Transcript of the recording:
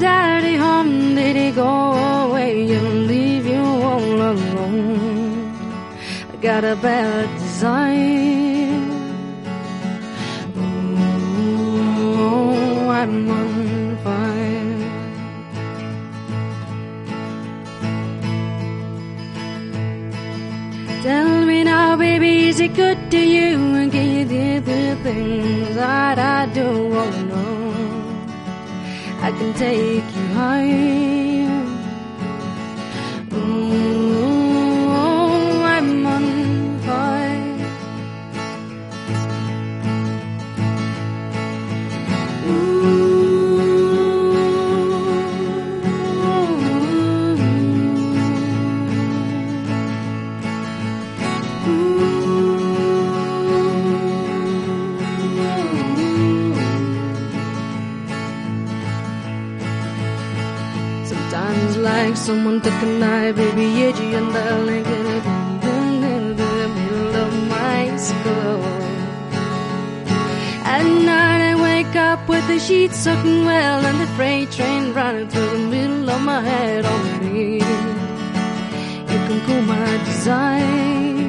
daddy home? Did he go away and leave you all alone? I got a bad design. Oh, I'm on fire. Tell me now, baby, is it good to you? Can you do the things that I do? Oh no, I can take you high. Oh, I'm on fire. Sometimes like someone took a knife, baby, edgy and darling, in the middle of my skull. At night I wake up with the sheets soaking well and the freight train running through the middle of my head on me. You can cool my desire.